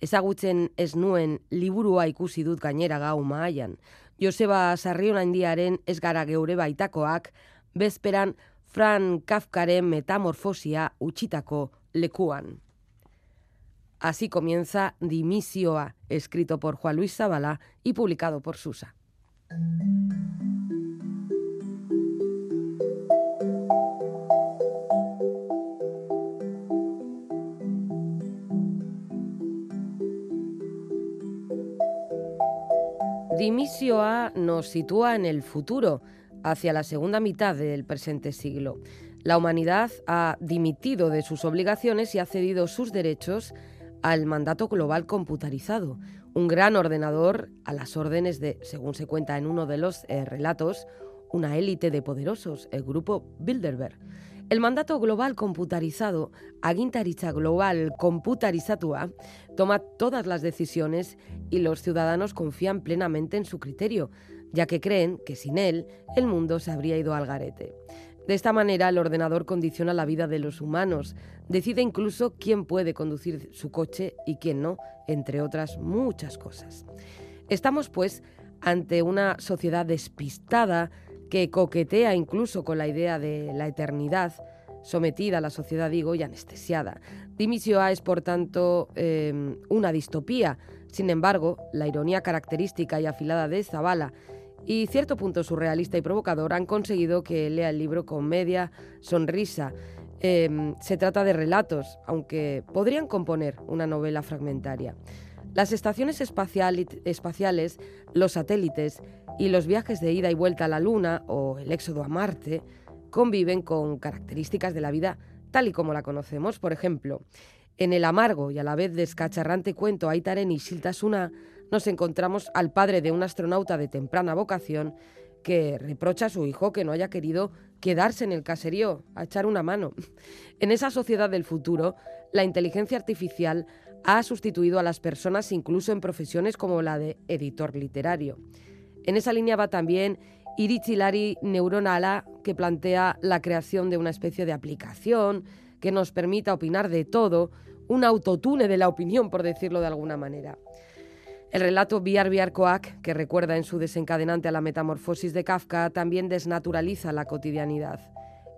Ezagutzen ez nuen liburua ikusi dut gainera gau maaian. Joseba Sarriona ez gara geure baitakoak, bezperan Fran Kafkaren metamorfosia utxitako lekuan. Así comienza Dimisioa, escrito por Juan Luis Zabala y publicado por Susa. Dimisioa nos sitúa en el futuro, hacia la segunda mitad del presente siglo. La humanidad ha dimitido de sus obligaciones y ha cedido sus derechos al mandato global computarizado, un gran ordenador a las órdenes de, según se cuenta en uno de los eh, relatos, una élite de poderosos, el grupo Bilderberg. El mandato global computarizado, agintaritza global computarizatua, toma todas las decisiones y los ciudadanos confían plenamente en su criterio, ya que creen que sin él el mundo se habría ido al garete. De esta manera, el ordenador condiciona la vida de los humanos, decide incluso quién puede conducir su coche y quién no, entre otras muchas cosas. Estamos, pues, ante una sociedad despistada que coquetea incluso con la idea de la eternidad, sometida a la sociedad, digo, y anestesiada. Dimisio A es, por tanto, eh, una distopía. Sin embargo, la ironía característica y afilada de Zavala y cierto punto surrealista y provocador han conseguido que lea el libro con media sonrisa. Eh, se trata de relatos, aunque podrían componer una novela fragmentaria. Las estaciones espacial, espaciales, los satélites y los viajes de ida y vuelta a la Luna o el éxodo a Marte conviven con características de la vida tal y como la conocemos. Por ejemplo, en el amargo y a la vez descacharrante cuento Aitaren y Siltasuna nos encontramos al padre de un astronauta de temprana vocación que reprocha a su hijo que no haya querido quedarse en el caserío a echar una mano. En esa sociedad del futuro, la inteligencia artificial ha sustituido a las personas incluso en profesiones como la de editor literario. En esa línea va también Iritzilari Neuronala, que plantea la creación de una especie de aplicación que nos permita opinar de todo, un autotune de la opinión, por decirlo de alguna manera. El relato Biar Biarcoac, que recuerda en su desencadenante a la metamorfosis de Kafka, también desnaturaliza la cotidianidad.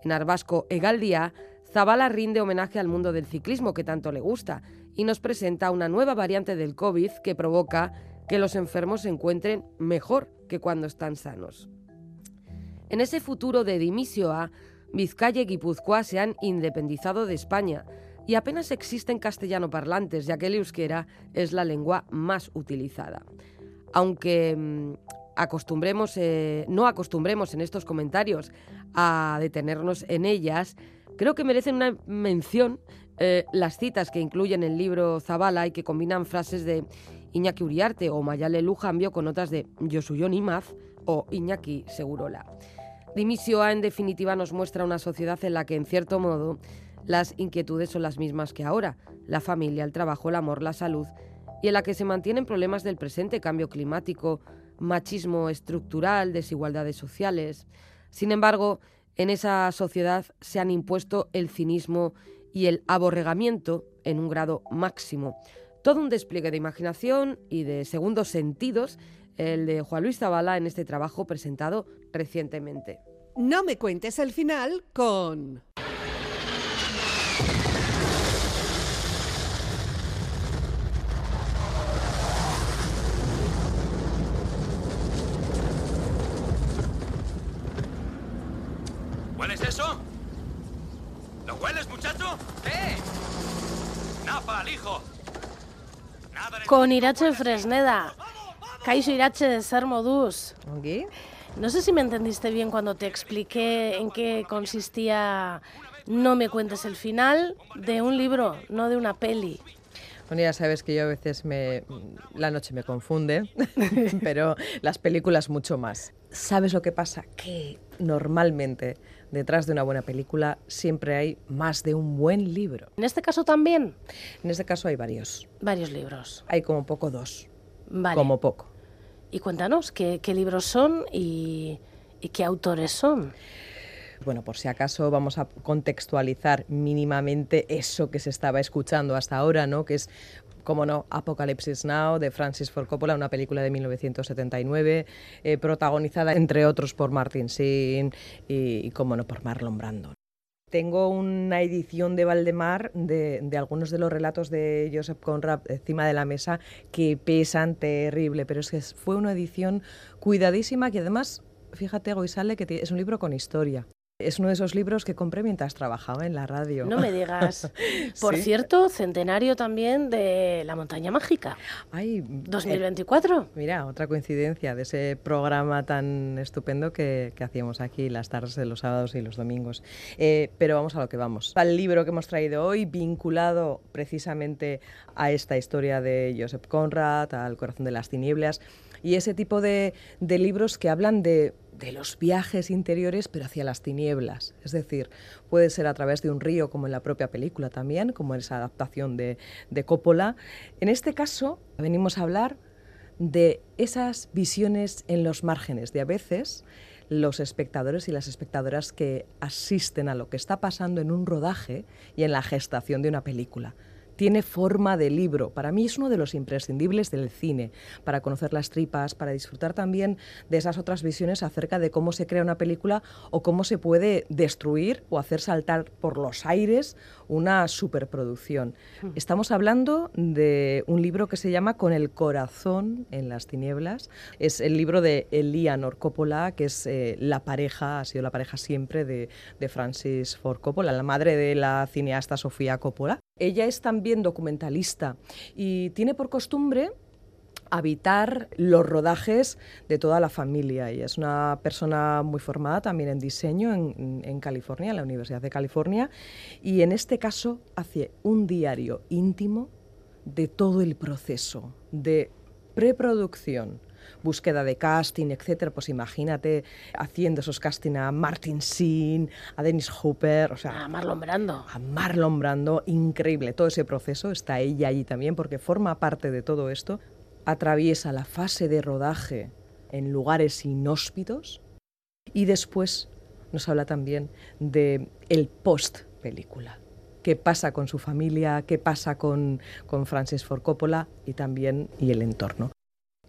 En Arbasco Egaldia, Zabala rinde homenaje al mundo del ciclismo que tanto le gusta y nos presenta una nueva variante del COVID que provoca que los enfermos se encuentren mejor que cuando están sanos. En ese futuro de Dimisio A, Vizcaya y Guipúzcoa se han independizado de España, y apenas existen castellano parlantes, ya que el euskera es la lengua más utilizada. Aunque mm, acostumbremos, eh, no acostumbremos en estos comentarios a detenernos en ellas, creo que merecen una mención eh, las citas que incluyen el libro Zabala y que combinan frases de Iñaki Uriarte o Mayale Lujambio con otras de Josuyon Imaz o Iñaki Segurola. Dimisio A, en definitiva, nos muestra una sociedad en la que, en cierto modo, las inquietudes son las mismas que ahora, la familia, el trabajo, el amor, la salud, y en la que se mantienen problemas del presente, cambio climático, machismo estructural, desigualdades sociales. Sin embargo, en esa sociedad se han impuesto el cinismo y el aborregamiento en un grado máximo. Todo un despliegue de imaginación y de segundos sentidos, el de Juan Luis Zabala en este trabajo presentado recientemente. No me cuentes el final con... ¿Hueles eso? ¿Lo hueles, muchacho? ¡Eh! ¡Napa al hijo! Con Irache Fresneda. Kaixo Irache, zer moduz. ¿Ongi? No sé si me entendiste bien cuando te expliqué en qué consistía No me cuentes el final de un libro, no de una peli. Bueno, ya sabes que yo a veces me, la noche me confunde, <laughs> pero las películas mucho más. ¿Sabes lo que pasa? Que normalmente detrás de una buena película siempre hay más de un buen libro. ¿En este caso también? En este caso hay varios. Varios libros. Hay como poco dos. Vale. Como poco. Y cuéntanos qué, qué libros son y, y qué autores son. Bueno, por si acaso vamos a contextualizar mínimamente eso que se estaba escuchando hasta ahora, ¿no? Que es como no, Apocalypse Now de Francis Ford Coppola, una película de 1979, eh, protagonizada entre otros por Martin Sheen y, como no, por Marlon Brando. Tengo una edición de Valdemar de, de, algunos de los relatos de Joseph Conrad encima de la mesa que pesan terrible, pero es que fue una edición cuidadísima que además, fíjate, Goisale, que es un libro con historia. Es uno de esos libros que compré mientras trabajaba en la radio. No me digas. <laughs> Por Sí. cierto, centenario también de La Montaña Mágica. Ay, 2024. eh, mira, otra coincidencia de ese programa tan estupendo que, que hacíamos aquí las tardes de los sábados y los domingos. Eh, pero vamos a lo que vamos. Al libro que hemos traído hoy, vinculado precisamente a esta historia de Joseph Conrad, al corazón de las tinieblas, y ese tipo de, de libros que hablan de, de los viajes interiores, pero hacia las tinieblas. Es decir, puede ser a través de un río, como en la propia película también, como en esa adaptación de, de Coppola. En este caso, venimos a hablar de esas visiones en los márgenes, de a veces los espectadores y las espectadoras que asisten a lo que está pasando en un rodaje y en la gestación de una película tiene forma de libro. Para mí es uno de los imprescindibles del cine, para conocer las tripas, para disfrutar también de esas otras visiones acerca de cómo se crea una película o cómo se puede destruir o hacer saltar por los aires una superproducción. Estamos hablando de un libro que se llama Con el corazón en las tinieblas. Es el libro de Eleanor Coppola, que es eh, la pareja, ha sido la pareja siempre de, de Francis Ford Coppola, la madre de la cineasta Sofía Coppola. Ella es también documentalista y tiene por costumbre habitar los rodajes de toda la familia. Ella es una persona muy formada también en diseño en, en, California, en la Universidad de California, y en este caso hace un diario íntimo de todo el proceso de preproducción, búsqueda de casting, etcétera, pues imagínate haciendo esos casting a Martin Sheen, a Dennis Hooper, o sea, A Marlon Brando. a Marlon Brando, increíble todo ese proceso, está ella allí también porque forma parte de todo esto, atraviesa la fase de rodaje en lugares inhóspitos. Y después nos habla también de el post película qué pasa con su familia, qué pasa con, con Francis Ford Coppola y también y el entorno.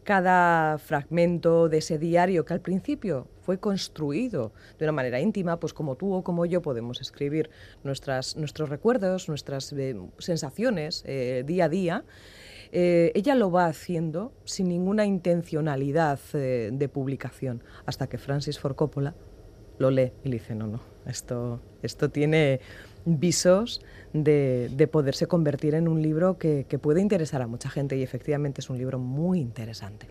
Cada fragmento de ese diario que al principio fue construido de una manera íntima, pues como tú o como yo podemos escribir nuestras, nuestros recuerdos, nuestras eh, sensaciones eh, día a día, eh, ella lo va haciendo sin ninguna intencionalidad eh, de publicación, hasta que Francis Ford Coppola lo lee y le dice, no, no, esto, esto tiene visos de, de, poderse convertir en un libro que, que, puede interesar a mucha gente y efectivamente es un libro muy interesante.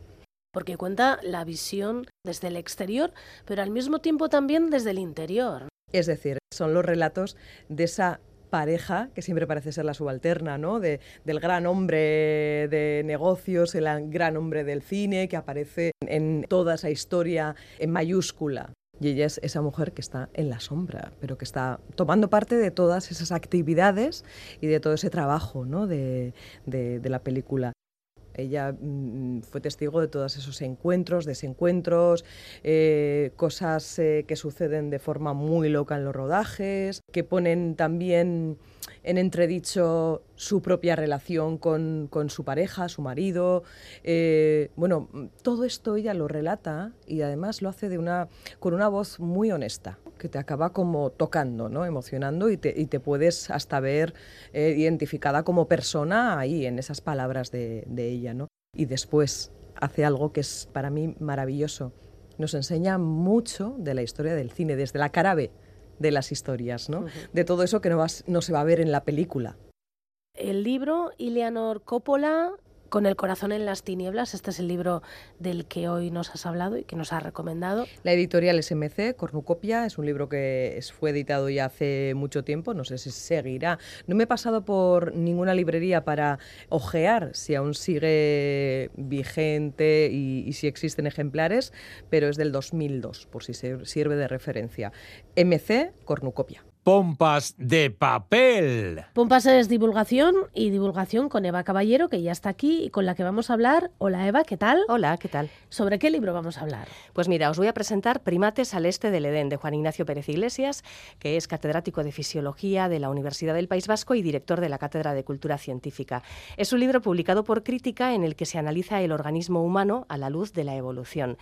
Porque cuenta la visión desde el exterior, pero al mismo tiempo también desde el interior. Es decir, son los relatos de esa pareja, que siempre parece ser la subalterna, ¿no? De, del gran hombre de negocios, el gran hombre del cine, que aparece en toda esa historia en mayúscula. Y ella es esa mujer que está en la sombra, pero que está tomando parte de todas esas actividades y de todo ese trabajo ¿no? de la película. Ella mmm, fue testigo de todos esos encuentros, desencuentros, eh, cosas eh, que suceden de forma muy loca en los rodajes, que ponen también en entredicho su propia relación con, con su pareja, su marido. Eh, bueno, todo esto ella lo relata y además lo hace de una, con una voz muy honesta, que te acaba como tocando, ¿no? emocionando y te, y te puedes hasta ver eh, identificada como persona ahí en esas palabras de, ella. ¿no? Y después hace algo que es para mí maravilloso. Nos enseña mucho de la historia del cine, desde la cara B de las historias, ¿no? Uh -huh. de todo eso que no, vas, no, se va a ver en la película. El libro, Ileanor Coppola, Con el corazón en las tinieblas, este es el libro del que hoy nos has hablado y que nos has recomendado. La editorial es MC, Cornucopia, es un libro que fue editado ya hace mucho tiempo, no sé si seguirá. No me he pasado por ninguna librería para ojear si aún sigue vigente y, si existen ejemplares, pero es del 2002, por si sirve de referencia. MC, Cornucopia. Pompas de papel. Pompas es divulgación y divulgación con Eva Caballero, que ya está aquí y con la que vamos a hablar. Hola Eva, ¿qué tal? Hola, ¿qué tal? ¿Sobre qué libro vamos a hablar? Pues mira, os voy a presentar Primates al Este del Edén de Juan Ignacio Pérez Iglesias, que es catedrático de Fisiología de la Universidad del País Vasco y director de la Cátedra de Cultura Científica. Es un libro publicado por Crítica en el que se analiza el organismo humano a la luz de la evolución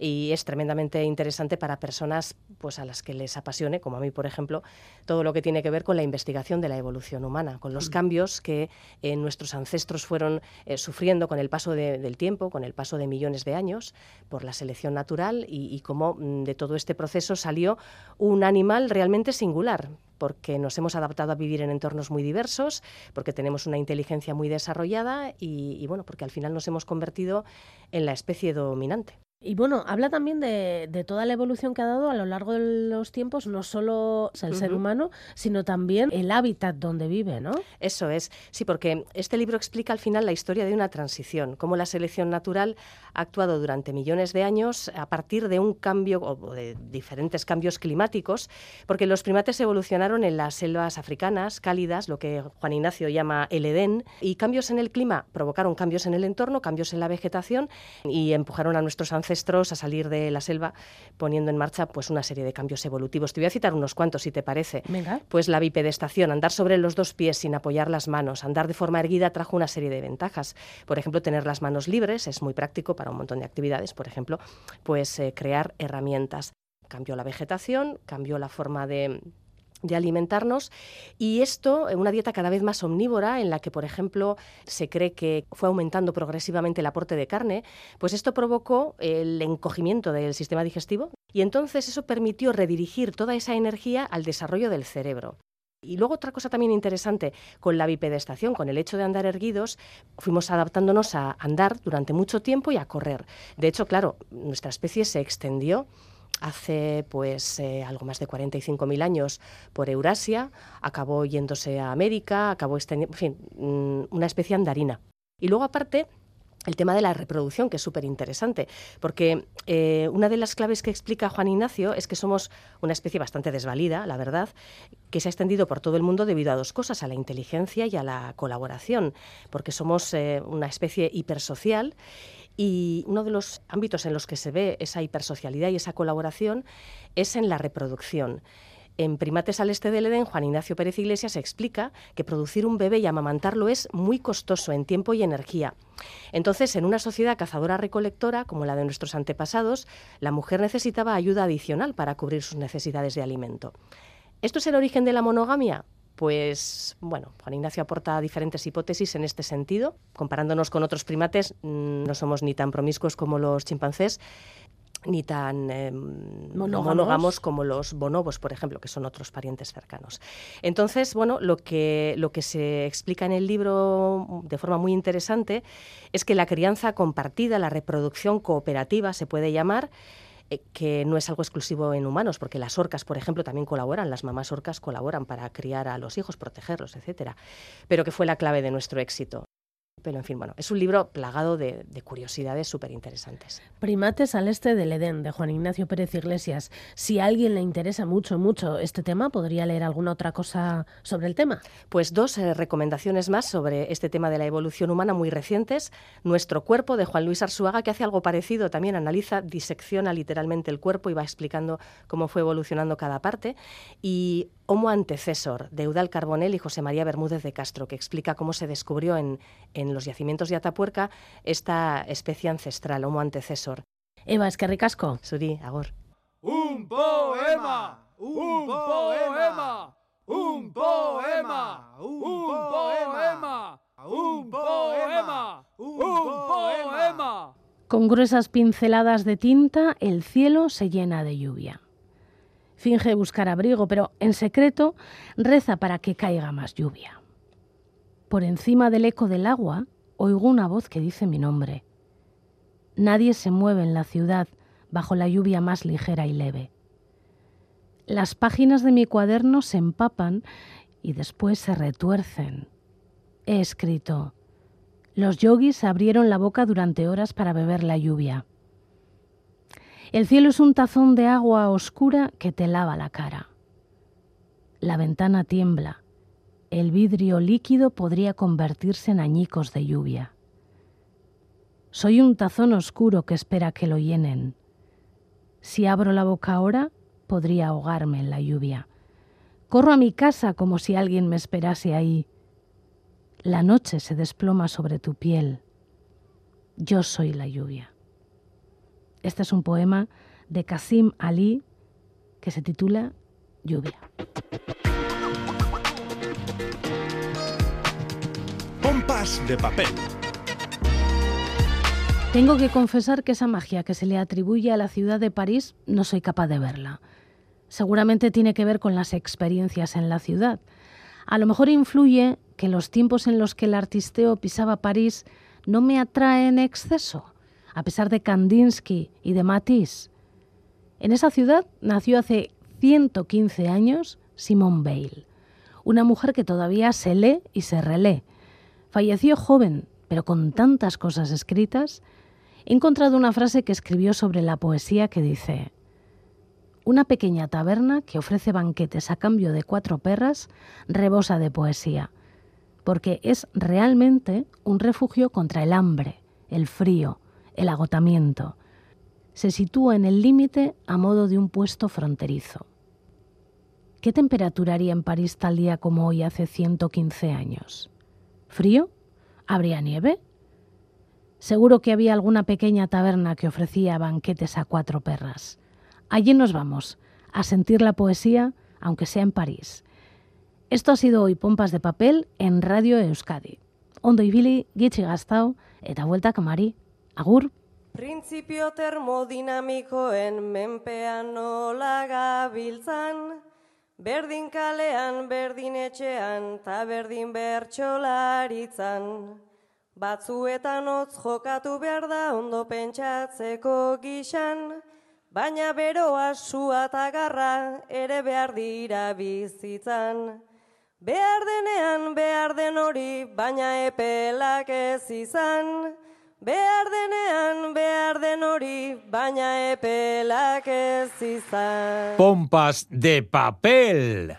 y es tremendamente interesante para personas pues a las que les apasione, como a mí por ejemplo, todo lo que tiene que ver con la investigación de la evolución humana, con los mm. cambios que eh, nuestros ancestros fueron eh, sufriendo con el paso del tiempo, con el paso de millones de años por la selección natural y, y cómo mm, de todo este proceso salió un animal realmente singular, porque nos hemos adaptado a vivir en entornos muy diversos, porque tenemos una inteligencia muy desarrollada y, y bueno, porque al final nos hemos convertido en la especie dominante. Y bueno, habla también de, de, toda la evolución que ha dado a lo largo de los tiempos, no solo el ser humano, sino también el hábitat donde vive, ¿no? Eso es, sí, porque este libro explica al final la historia de una transición, cómo la selección natural ha actuado durante millones de años a partir de un cambio o de diferentes cambios climáticos, porque los primates evolucionaron en las selvas africanas cálidas, lo que Juan Ignacio llama el Edén, y cambios en el clima provocaron cambios en el entorno, cambios en la vegetación y empujaron a nuestros ancestros a salir de la selva poniendo en marcha pues una serie de cambios evolutivos. Te voy a citar unos cuantos si te parece. Venga. Pues la bipedestación, andar sobre los dos pies sin apoyar las manos, andar de forma erguida trajo una serie de ventajas. Por ejemplo, tener las manos libres es muy práctico para un montón de actividades, por ejemplo, pues eh, crear herramientas. Cambió la vegetación, cambió la forma de de alimentarnos y esto, una dieta cada vez más omnívora en la que, por ejemplo, se cree que fue aumentando progresivamente el aporte de carne, pues esto provocó el encogimiento del sistema digestivo y entonces eso permitió redirigir toda esa energía al desarrollo del cerebro. Y luego otra cosa también interesante, con la bipedestación, con el hecho de andar erguidos, fuimos adaptándonos a andar durante mucho tiempo y a correr. De hecho, claro, nuestra especie se extendió hace pues eh, algo más de 45.000 años por Eurasia, acabó yéndose a América, acabó extendiendo, en fin, mm, una especie andarina. Y luego aparte el tema de la reproducción, que es súper interesante, porque eh, una de las claves que explica Juan Ignacio es que somos una especie bastante desvalida, la verdad, que se ha extendido por todo el mundo debido a dos cosas, a la inteligencia y a la colaboración, porque somos eh, una especie hipersocial y uno de los ámbitos en los que se ve esa hipersocialidad y esa colaboración es en la reproducción. En Primates al Este del Edén, Juan Ignacio Pérez Iglesias explica que producir un bebé y amamantarlo es muy costoso en tiempo y energía. Entonces, en una sociedad cazadora-recolectora como la de nuestros antepasados, la mujer necesitaba ayuda adicional para cubrir sus necesidades de alimento. ¿Esto es el origen de la monogamia? Pues bueno, Juan Ignacio aporta diferentes hipótesis en este sentido. Comparándonos con otros primates, mm, no somos ni tan promiscuos como los chimpancés, ni tan eh, monógamos. como los bonobos, por ejemplo, que son otros parientes cercanos. Entonces, bueno, lo que, lo que se explica en el libro de forma muy interesante es que la crianza compartida, la reproducción cooperativa, se puede llamar, que no es algo exclusivo en humanos, porque las orcas, por ejemplo, también colaboran, las mamás orcas colaboran para criar a los hijos, protegerlos, etcétera, pero que fue la clave de nuestro éxito. Pero en fin, bueno, es un libro plagado de, curiosidades súper interesantes. Primates al este del Edén, de Juan Ignacio Pérez Iglesias. Si a alguien le interesa mucho, mucho este tema, ¿podría leer alguna otra cosa sobre el tema? Pues dos eh, recomendaciones más sobre este tema de la evolución humana muy recientes. Nuestro cuerpo, de Juan Luis Arzuaga, que hace algo parecido, también analiza, disecciona literalmente el cuerpo y va explicando cómo fue evolucionando cada parte. Y Homo antecesor, de Eudal Carbonell y José María Bermúdez de Castro, que explica cómo se descubrió en, en los yacimientos de Atapuerca esta especie ancestral, Homo antecesor. Eva, es que ricasco. Suri, agor. Un poema, un poema, un poema, un poema, un poema, un poema. Con gruesas pinceladas de tinta, el cielo se llena de lluvia finge buscar abrigo, pero en secreto reza para que caiga más lluvia. Por encima del eco del agua oigo una voz que dice mi nombre. Nadie se mueve en la ciudad bajo la lluvia más ligera y leve. Las páginas de mi cuaderno se empapan y después se retuercen. He escrito, los yogis abrieron la boca durante horas para beber la lluvia. El cielo es un tazón de agua oscura que te lava la cara. La ventana tiembla. El vidrio líquido podría convertirse en añicos de lluvia. Soy un tazón oscuro que espera que lo llenen. Si abro la boca ahora, podría ahogarme en la lluvia. Corro a mi casa como si alguien me esperase ahí. La noche se desploma sobre tu piel. Yo soy la lluvia. Este es un poema de Kasim Ali que se titula Lluvia. De papel. Tengo que confesar que esa magia que se le atribuye a la ciudad de París no soy capaz de verla. Seguramente tiene que ver con las experiencias en la ciudad. A lo mejor influye que los tiempos en los que el artisteo pisaba París no me atraen en exceso, a pesar de Kandinsky y de Matisse. En esa ciudad nació hace 115 años Simone Bale, una mujer que todavía se lee y se relee. Falleció joven, pero con tantas cosas escritas he encontrado una frase que escribió sobre la poesía que dice, una pequeña taberna que ofrece banquetes a cambio de cuatro perras rebosa de poesía, porque es realmente un refugio contra el hambre, el frío, el agotamiento. Se sitúa en el límite a modo de un puesto fronterizo. ¿Qué temperatura haría en París tal día como hoy hace 115 años? ¿Frío? ¿Habría nieve? Seguro que había alguna pequeña taberna que ofrecía banquetes a cuatro perras. Allí nos vamos, a sentir la poesía, aunque sea en París. Esto ha sido hoy Pompas de Papel en Radio Euskadi. Ondo ibili, gitxi gaztau, eta vuelta kamari. Agur! Printzipio termodinamikoen menpean nola gabiltzan, berdin kalean, berdin etxean, ta berdin bertxolaritzan. Batzuetan hotz jokatu behar da ondo pentsatzeko gixan, baina beroa sua eta garra ere behar dira bizitzan. Behar denean behar den hori, baina epelak ez izan. Behar denean behar den hori, baina epelak ez izan. Pompas de papel.